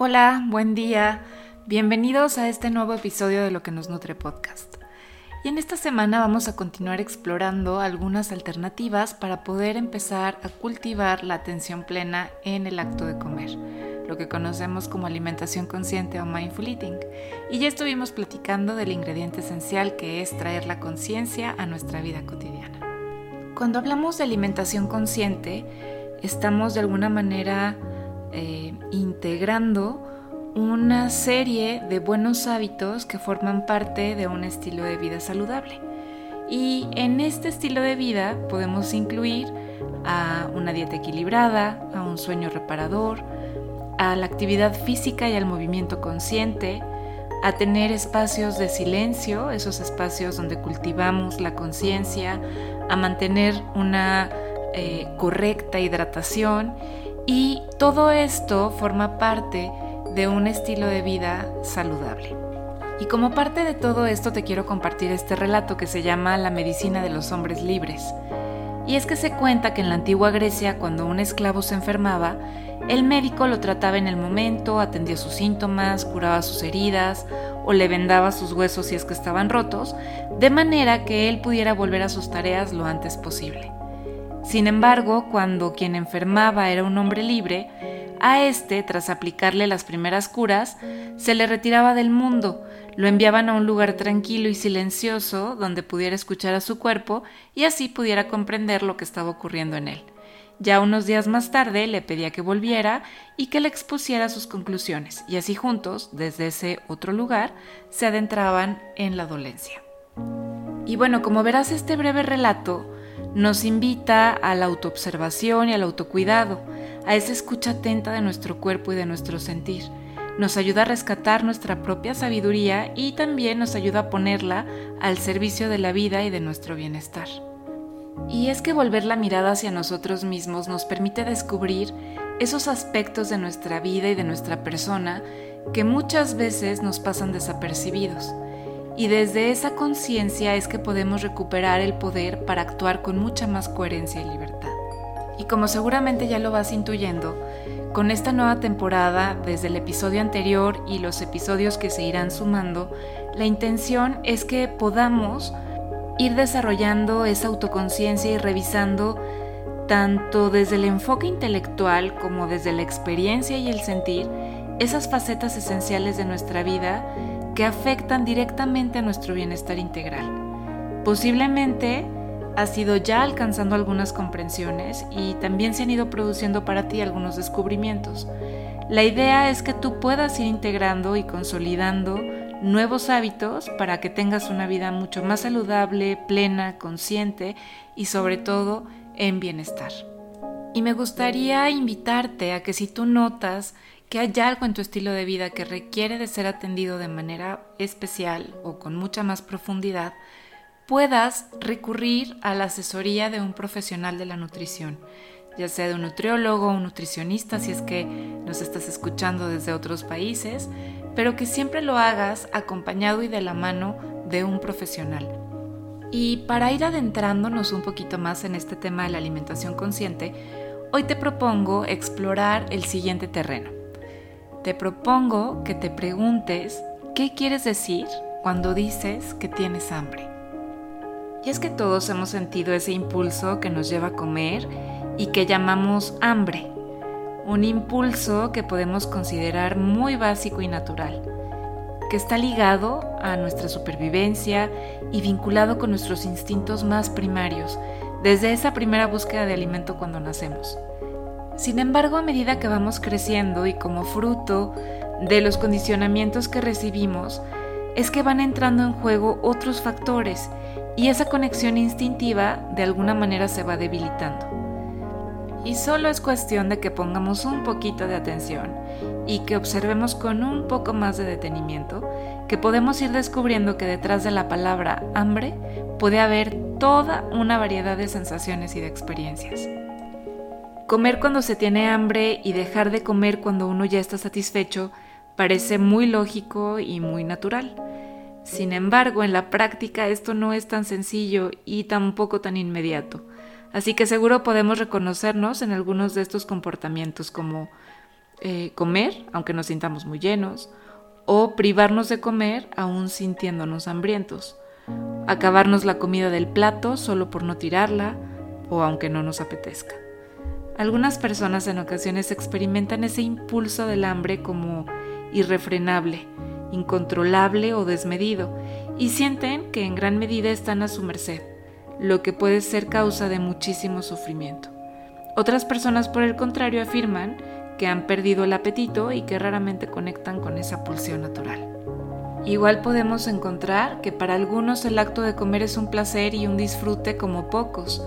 Hola, buen día. Bienvenidos a este nuevo episodio de Lo que nos nutre podcast. Y en esta semana vamos a continuar explorando algunas alternativas para poder empezar a cultivar la atención plena en el acto de comer, lo que conocemos como alimentación consciente o mindful eating. Y ya estuvimos platicando del ingrediente esencial que es traer la conciencia a nuestra vida cotidiana. Cuando hablamos de alimentación consciente, estamos de alguna manera eh, integrando una serie de buenos hábitos que forman parte de un estilo de vida saludable. Y en este estilo de vida podemos incluir a una dieta equilibrada, a un sueño reparador, a la actividad física y al movimiento consciente, a tener espacios de silencio, esos espacios donde cultivamos la conciencia, a mantener una eh, correcta hidratación y todo esto forma parte de un estilo de vida saludable. Y como parte de todo esto te quiero compartir este relato que se llama La medicina de los hombres libres. Y es que se cuenta que en la antigua Grecia, cuando un esclavo se enfermaba, el médico lo trataba en el momento, atendía sus síntomas, curaba sus heridas o le vendaba sus huesos si es que estaban rotos, de manera que él pudiera volver a sus tareas lo antes posible. Sin embargo, cuando quien enfermaba era un hombre libre, a este, tras aplicarle las primeras curas, se le retiraba del mundo, lo enviaban a un lugar tranquilo y silencioso donde pudiera escuchar a su cuerpo y así pudiera comprender lo que estaba ocurriendo en él. Ya unos días más tarde le pedía que volviera y que le expusiera sus conclusiones, y así juntos, desde ese otro lugar, se adentraban en la dolencia. Y bueno, como verás este breve relato, nos invita a la autoobservación y al autocuidado, a esa escucha atenta de nuestro cuerpo y de nuestro sentir. Nos ayuda a rescatar nuestra propia sabiduría y también nos ayuda a ponerla al servicio de la vida y de nuestro bienestar. Y es que volver la mirada hacia nosotros mismos nos permite descubrir esos aspectos de nuestra vida y de nuestra persona que muchas veces nos pasan desapercibidos y desde esa conciencia es que podemos recuperar el poder para actuar con mucha más coherencia y libertad. Y como seguramente ya lo vas intuyendo, con esta nueva temporada, desde el episodio anterior y los episodios que se irán sumando, la intención es que podamos ir desarrollando esa autoconciencia y revisando tanto desde el enfoque intelectual como desde la experiencia y el sentir esas facetas esenciales de nuestra vida que afectan directamente a nuestro bienestar integral. Posiblemente has ido ya alcanzando algunas comprensiones y también se han ido produciendo para ti algunos descubrimientos. La idea es que tú puedas ir integrando y consolidando nuevos hábitos para que tengas una vida mucho más saludable, plena, consciente y sobre todo en bienestar. Y me gustaría invitarte a que si tú notas que hay algo en tu estilo de vida que requiere de ser atendido de manera especial o con mucha más profundidad, puedas recurrir a la asesoría de un profesional de la nutrición, ya sea de un nutriólogo o un nutricionista si es que nos estás escuchando desde otros países, pero que siempre lo hagas acompañado y de la mano de un profesional. Y para ir adentrándonos un poquito más en este tema de la alimentación consciente, hoy te propongo explorar el siguiente terreno te propongo que te preguntes qué quieres decir cuando dices que tienes hambre. Y es que todos hemos sentido ese impulso que nos lleva a comer y que llamamos hambre. Un impulso que podemos considerar muy básico y natural, que está ligado a nuestra supervivencia y vinculado con nuestros instintos más primarios, desde esa primera búsqueda de alimento cuando nacemos. Sin embargo, a medida que vamos creciendo y como fruto de los condicionamientos que recibimos, es que van entrando en juego otros factores y esa conexión instintiva de alguna manera se va debilitando. Y solo es cuestión de que pongamos un poquito de atención y que observemos con un poco más de detenimiento que podemos ir descubriendo que detrás de la palabra hambre puede haber toda una variedad de sensaciones y de experiencias. Comer cuando se tiene hambre y dejar de comer cuando uno ya está satisfecho parece muy lógico y muy natural. Sin embargo, en la práctica esto no es tan sencillo y tampoco tan inmediato. Así que seguro podemos reconocernos en algunos de estos comportamientos como eh, comer aunque nos sintamos muy llenos, o privarnos de comer aún sintiéndonos hambrientos, acabarnos la comida del plato solo por no tirarla o aunque no nos apetezca. Algunas personas en ocasiones experimentan ese impulso del hambre como irrefrenable, incontrolable o desmedido, y sienten que en gran medida están a su merced, lo que puede ser causa de muchísimo sufrimiento. Otras personas, por el contrario, afirman que han perdido el apetito y que raramente conectan con esa pulsión natural. Igual podemos encontrar que para algunos el acto de comer es un placer y un disfrute como pocos,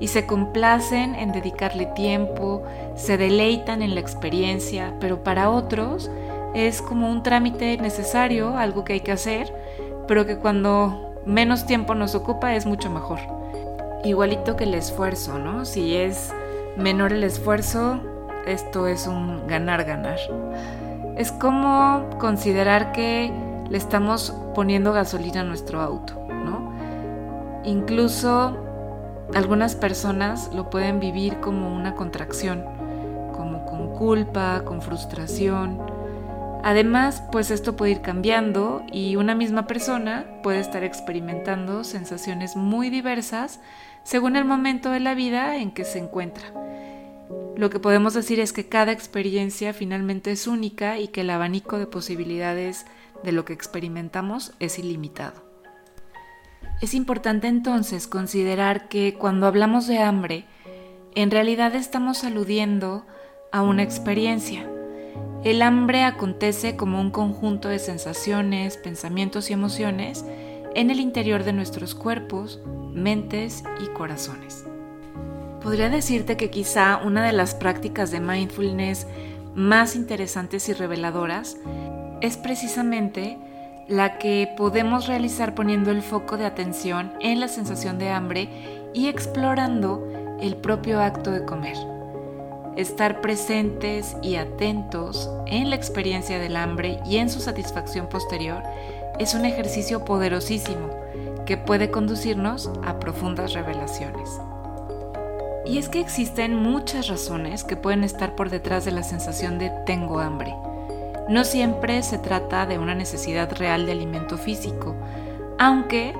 y se complacen en dedicarle tiempo, se deleitan en la experiencia, pero para otros es como un trámite necesario, algo que hay que hacer, pero que cuando menos tiempo nos ocupa es mucho mejor. Igualito que el esfuerzo, ¿no? Si es menor el esfuerzo, esto es un ganar-ganar. Es como considerar que le estamos poniendo gasolina a nuestro auto, ¿no? Incluso algunas personas lo pueden vivir como una contracción, como con culpa, con frustración. Además, pues esto puede ir cambiando y una misma persona puede estar experimentando sensaciones muy diversas según el momento de la vida en que se encuentra. Lo que podemos decir es que cada experiencia finalmente es única y que el abanico de posibilidades de lo que experimentamos es ilimitado. Es importante entonces considerar que cuando hablamos de hambre, en realidad estamos aludiendo a una experiencia. El hambre acontece como un conjunto de sensaciones, pensamientos y emociones en el interior de nuestros cuerpos, mentes y corazones. Podría decirte que quizá una de las prácticas de mindfulness más interesantes y reveladoras es precisamente la que podemos realizar poniendo el foco de atención en la sensación de hambre y explorando el propio acto de comer. Estar presentes y atentos en la experiencia del hambre y en su satisfacción posterior es un ejercicio poderosísimo que puede conducirnos a profundas revelaciones. Y es que existen muchas razones que pueden estar por detrás de la sensación de tengo hambre. No siempre se trata de una necesidad real de alimento físico, aunque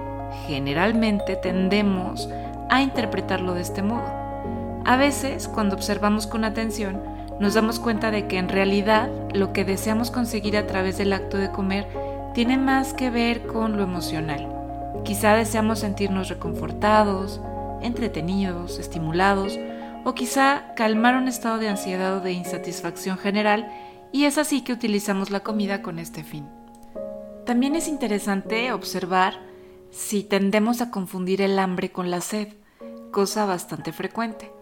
generalmente tendemos a interpretarlo de este modo. A veces, cuando observamos con atención, nos damos cuenta de que en realidad lo que deseamos conseguir a través del acto de comer tiene más que ver con lo emocional. Quizá deseamos sentirnos reconfortados, entretenidos, estimulados, o quizá calmar un estado de ansiedad o de insatisfacción general, y es así que utilizamos la comida con este fin. También es interesante observar si tendemos a confundir el hambre con la sed, cosa bastante frecuente.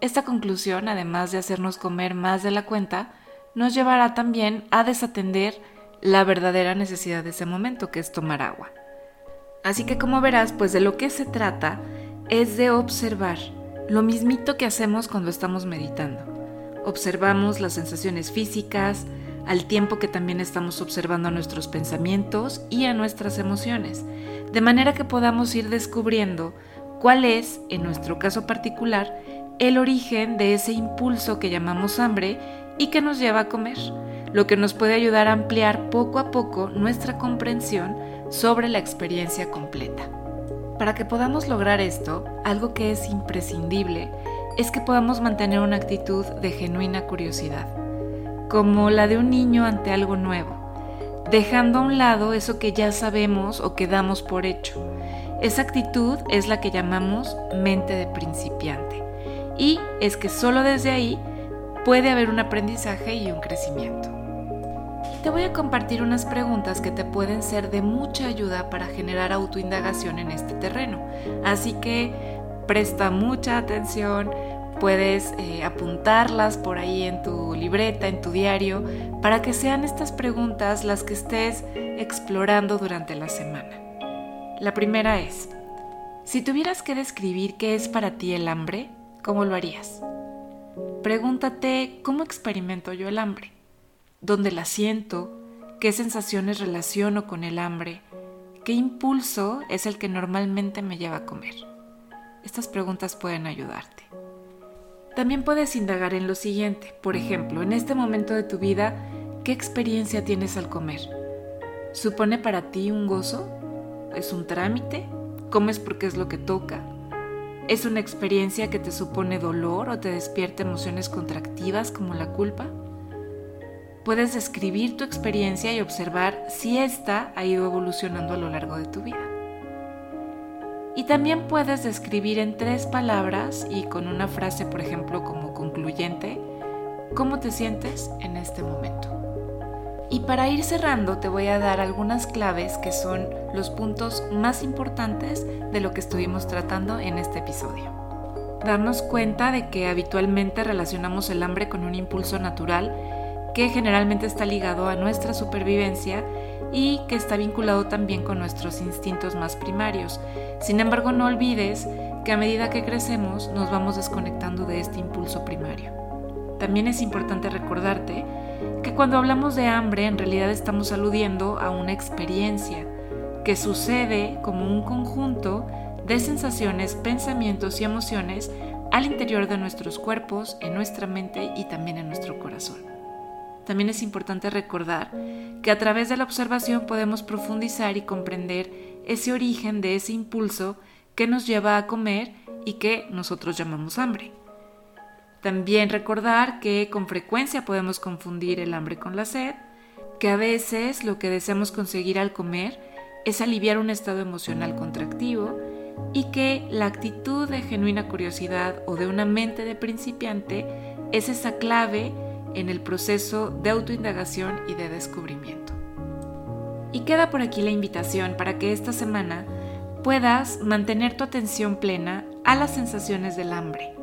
Esta conclusión, además de hacernos comer más de la cuenta, nos llevará también a desatender la verdadera necesidad de ese momento, que es tomar agua. Así que como verás, pues de lo que se trata es de observar lo mismito que hacemos cuando estamos meditando. Observamos las sensaciones físicas, al tiempo que también estamos observando nuestros pensamientos y a nuestras emociones, de manera que podamos ir descubriendo cuál es, en nuestro caso particular, el origen de ese impulso que llamamos hambre y que nos lleva a comer, lo que nos puede ayudar a ampliar poco a poco nuestra comprensión sobre la experiencia completa. Para que podamos lograr esto, algo que es imprescindible es que podamos mantener una actitud de genuina curiosidad, como la de un niño ante algo nuevo, dejando a un lado eso que ya sabemos o que damos por hecho. Esa actitud es la que llamamos mente de principiante, y es que solo desde ahí puede haber un aprendizaje y un crecimiento te voy a compartir unas preguntas que te pueden ser de mucha ayuda para generar autoindagación en este terreno. Así que presta mucha atención, puedes eh, apuntarlas por ahí en tu libreta, en tu diario, para que sean estas preguntas las que estés explorando durante la semana. La primera es, si tuvieras que describir qué es para ti el hambre, ¿cómo lo harías? Pregúntate, ¿cómo experimento yo el hambre? dónde la siento, qué sensaciones relaciono con el hambre, qué impulso es el que normalmente me lleva a comer. Estas preguntas pueden ayudarte. También puedes indagar en lo siguiente, por ejemplo, en este momento de tu vida, ¿qué experiencia tienes al comer? ¿Supone para ti un gozo? ¿Es un trámite? ¿Comes porque es lo que toca? ¿Es una experiencia que te supone dolor o te despierta emociones contractivas como la culpa? Puedes describir tu experiencia y observar si ésta ha ido evolucionando a lo largo de tu vida. Y también puedes describir en tres palabras y con una frase, por ejemplo, como concluyente, cómo te sientes en este momento. Y para ir cerrando te voy a dar algunas claves que son los puntos más importantes de lo que estuvimos tratando en este episodio. Darnos cuenta de que habitualmente relacionamos el hambre con un impulso natural que generalmente está ligado a nuestra supervivencia y que está vinculado también con nuestros instintos más primarios. Sin embargo, no olvides que a medida que crecemos nos vamos desconectando de este impulso primario. También es importante recordarte que cuando hablamos de hambre en realidad estamos aludiendo a una experiencia que sucede como un conjunto de sensaciones, pensamientos y emociones al interior de nuestros cuerpos, en nuestra mente y también en nuestro corazón. También es importante recordar que a través de la observación podemos profundizar y comprender ese origen de ese impulso que nos lleva a comer y que nosotros llamamos hambre. También recordar que con frecuencia podemos confundir el hambre con la sed, que a veces lo que deseamos conseguir al comer es aliviar un estado emocional contractivo y que la actitud de genuina curiosidad o de una mente de principiante es esa clave en el proceso de autoindagación y de descubrimiento. Y queda por aquí la invitación para que esta semana puedas mantener tu atención plena a las sensaciones del hambre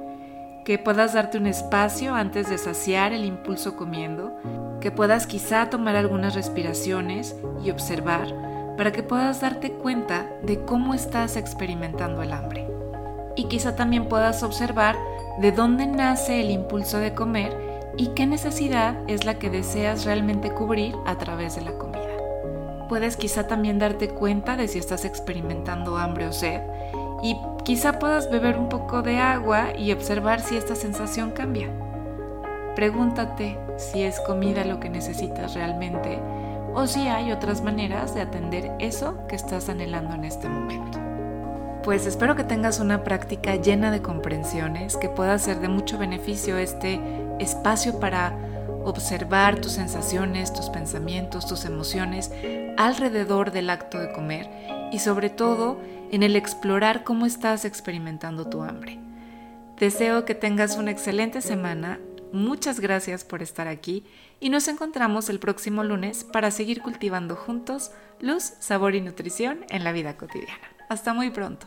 que puedas darte un espacio antes de saciar el impulso comiendo, que puedas quizá tomar algunas respiraciones y observar para que puedas darte cuenta de cómo estás experimentando el hambre. Y quizá también puedas observar de dónde nace el impulso de comer y qué necesidad es la que deseas realmente cubrir a través de la comida. Puedes quizá también darte cuenta de si estás experimentando hambre o sed y quizá puedas beber un poco de agua y observar si esta sensación cambia. Pregúntate si es comida lo que necesitas realmente o si hay otras maneras de atender eso que estás anhelando en este momento. Pues espero que tengas una práctica llena de comprensiones, que pueda ser de mucho beneficio este espacio para observar tus sensaciones, tus pensamientos, tus emociones alrededor del acto de comer y sobre todo en el explorar cómo estás experimentando tu hambre. Deseo que tengas una excelente semana, muchas gracias por estar aquí y nos encontramos el próximo lunes para seguir cultivando juntos luz, sabor y nutrición en la vida cotidiana. Hasta muy pronto.